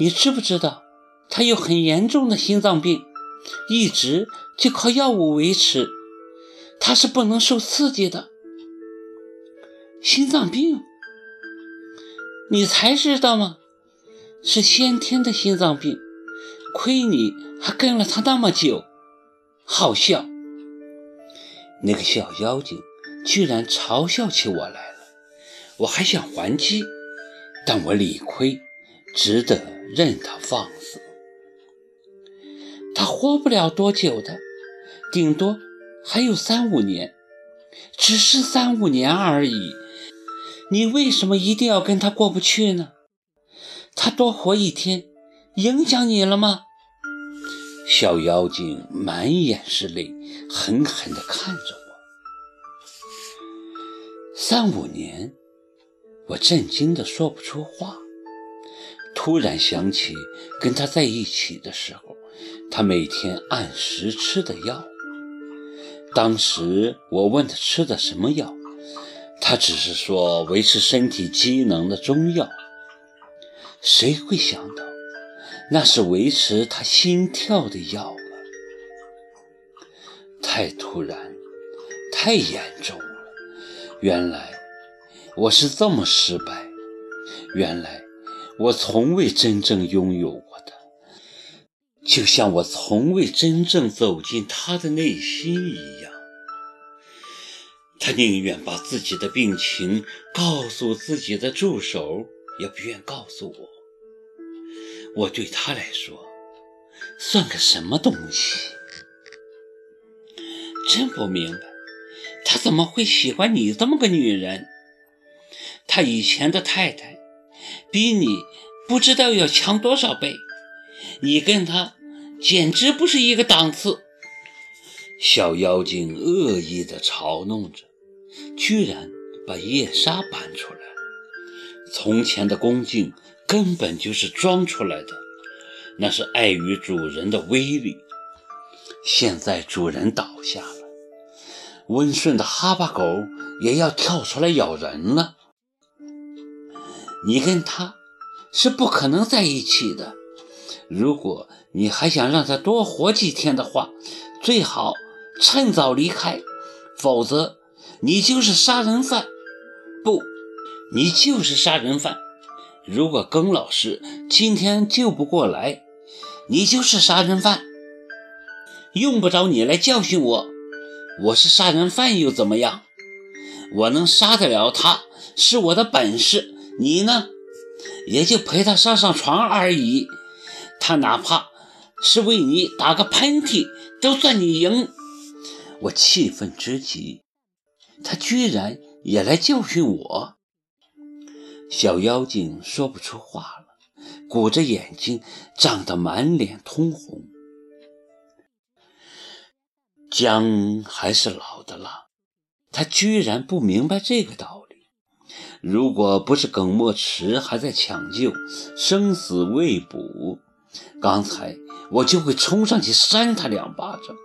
你知不知道，他有很严重的心脏病，一直就靠药物维持，他是不能受刺激的。心脏病？你才知道吗？是先天的心脏病，亏你还跟了他那么久，好笑。那个小妖精居然嘲笑起我来了，我还想还击，但我理亏，值得任他放肆。他活不了多久的，顶多还有三五年，只是三五年而已。你为什么一定要跟他过不去呢？他多活一天，影响你了吗？小妖精满眼是泪，狠狠地看着我。三五年，我震惊的说不出话。突然想起跟他在一起的时候，他每天按时吃的药。当时我问他吃的什么药，他只是说维持身体机能的中药。谁会想到，那是维持他心跳的药啊！太突然，太严重了。原来我是这么失败，原来我从未真正拥有过他，就像我从未真正走进他的内心一样。他宁愿把自己的病情告诉自己的助手。也不愿告诉我，我对他来说算个什么东西？真不明白，他怎么会喜欢你这么个女人？他以前的太太比你不知道要强多少倍，你跟他简直不是一个档次。小妖精恶意地嘲弄着，居然把夜莎搬出来。从前的恭敬根本就是装出来的，那是碍于主人的威力。现在主人倒下了，温顺的哈巴狗也要跳出来咬人了。你跟他是不可能在一起的。如果你还想让他多活几天的话，最好趁早离开，否则你就是杀人犯。不。你就是杀人犯！如果耿老师今天救不过来，你就是杀人犯。用不着你来教训我，我是杀人犯又怎么样？我能杀得了他是我的本事，你呢，也就陪他上上床而已。他哪怕是为你打个喷嚏，都算你赢。我气愤之极，他居然也来教训我。小妖精说不出话了，鼓着眼睛，涨得满脸通红。姜还是老的辣，他居然不明白这个道理。如果不是耿墨池还在抢救，生死未卜，刚才我就会冲上去扇他两巴掌。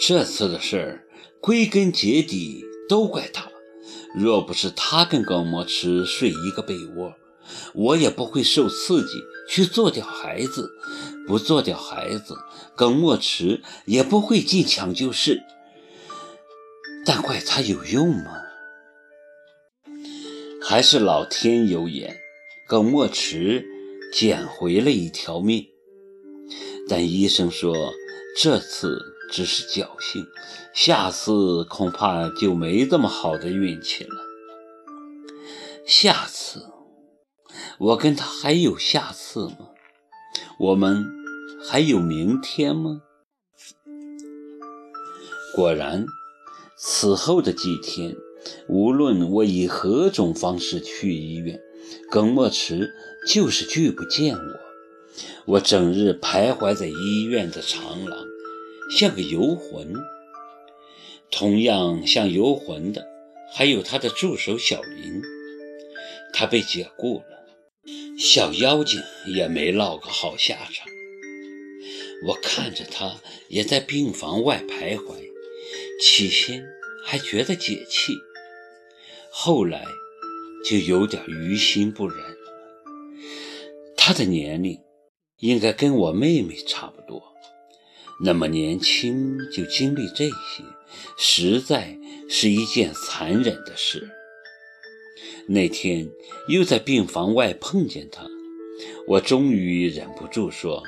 这次的事儿，归根结底都怪他。若不是他跟耿墨池睡一个被窝，我也不会受刺激去做掉孩子。不做掉孩子，耿墨池也不会进抢救室。但怪他有用吗？还是老天有眼，耿墨池捡回了一条命。但医生说这次。只是侥幸，下次恐怕就没这么好的运气了。下次，我跟他还有下次吗？我们还有明天吗？果然，此后的几天，无论我以何种方式去医院，耿墨池就是拒不见我。我整日徘徊在医院的长廊。像个游魂，同样像游魂的还有他的助手小林，他被解雇了。小妖精也没落个好下场。我看着他也在病房外徘徊，起先还觉得解气，后来就有点于心不忍。他的年龄应该跟我妹妹差不多，那么年轻就经历这些，实在是一件残忍的事。那天又在病房外碰见他，我终于忍不住说：“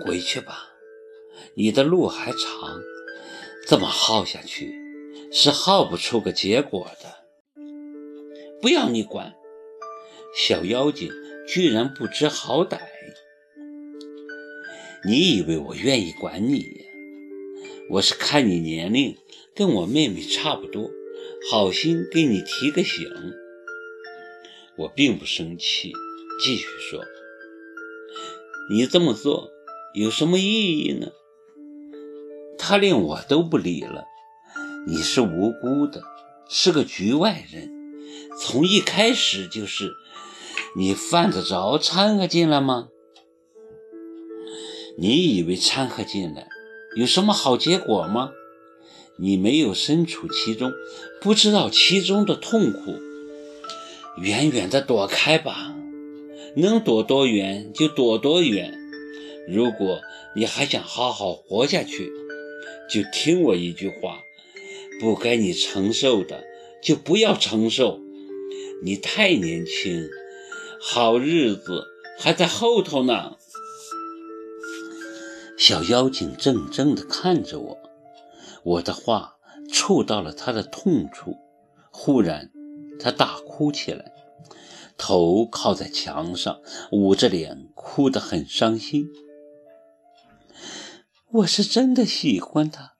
回去吧，你的路还长，这么耗下去是耗不出个结果的。”不要你管，小妖精居然不知好歹！你以为我愿意管你？我是看你年龄跟我妹妹差不多。好心给你提个醒，我并不生气，继续说：“你这么做有什么意义呢？他连我都不理了，你是无辜的，是个局外人，从一开始就是，你犯得着掺和进来吗？你以为掺和进来有什么好结果吗？”你没有身处其中，不知道其中的痛苦，远远的躲开吧，能躲多远就躲多远。如果你还想好好活下去，就听我一句话，不该你承受的就不要承受。你太年轻，好日子还在后头呢。小妖精怔怔地看着我。我的话触到了他的痛处，忽然，他大哭起来，头靠在墙上，捂着脸，哭得很伤心。我是真的喜欢他，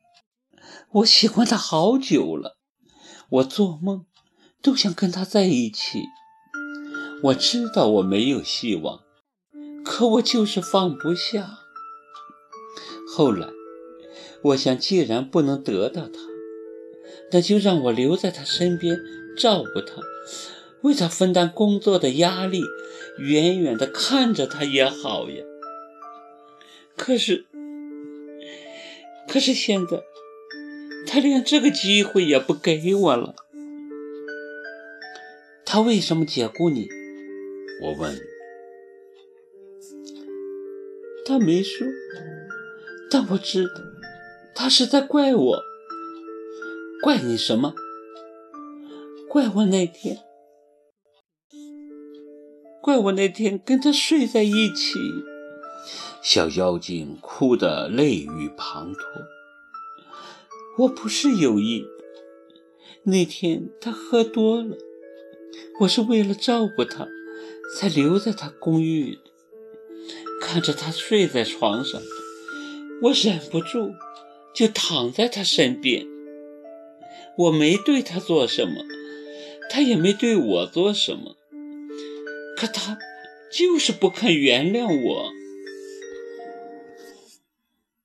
我喜欢他好久了，我做梦都想跟他在一起。我知道我没有希望，可我就是放不下。后来。我想，既然不能得到他，那就让我留在他身边，照顾他，为他分担工作的压力，远远的看着他也好呀。可是，可是现在，他连这个机会也不给我了。他为什么解雇你？我问。他没说，但我知道。他是在怪我，怪你什么？怪我那天，怪我那天跟他睡在一起。小妖精哭得泪雨滂沱。我不是有意的，那天他喝多了，我是为了照顾他，才留在他公寓的。看着他睡在床上，我忍不住。就躺在他身边，我没对他做什么，他也没对我做什么，可他就是不肯原谅我。